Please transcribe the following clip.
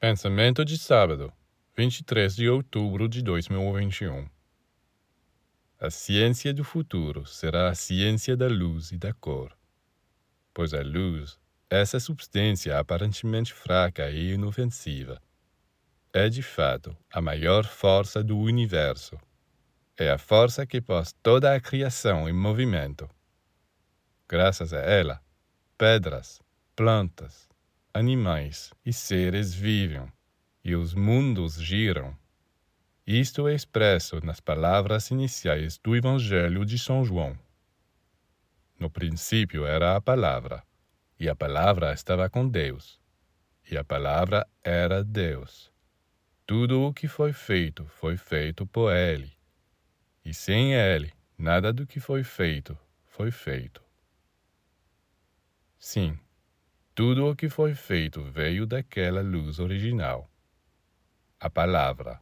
Pensamento de sábado, 23 de outubro de 2021. A ciência do futuro será a ciência da luz e da cor, pois a luz, essa substância aparentemente fraca e inofensiva, é de fato a maior força do universo. É a força que pôs toda a criação em movimento. Graças a ela, pedras, plantas, animais e seres vivem, e os mundos giram. Isto é expresso nas palavras iniciais do Evangelho de São João. No princípio era a Palavra, e a Palavra estava com Deus, e a Palavra era Deus. Tudo o que foi feito foi feito por Ele, e sem Ele, nada do que foi feito foi feito. Sim, tudo o que foi feito veio daquela luz original, a palavra.